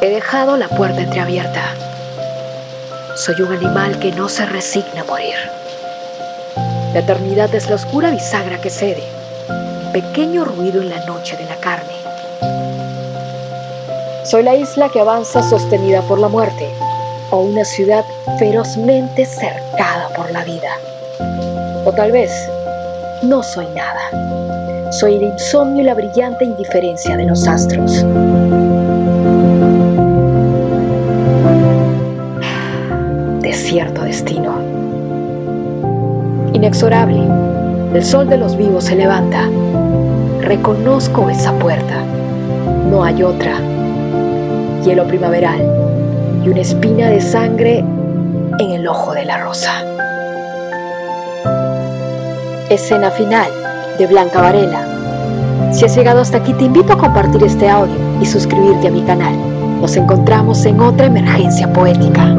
He dejado la puerta entreabierta. Soy un animal que no se resigna a morir. La eternidad es la oscura bisagra que cede, pequeño ruido en la noche de la carne. Soy la isla que avanza sostenida por la muerte, o una ciudad ferozmente cercada por la vida. O tal vez no soy nada. Soy el insomnio y la brillante indiferencia de los astros. Desierto destino. Inexorable, el sol de los vivos se levanta. Reconozco esa puerta. No hay otra. Hielo primaveral y una espina de sangre en el ojo de la rosa. Escena final de Blanca Varela. Si has llegado hasta aquí, te invito a compartir este audio y suscribirte a mi canal. Nos encontramos en otra emergencia poética.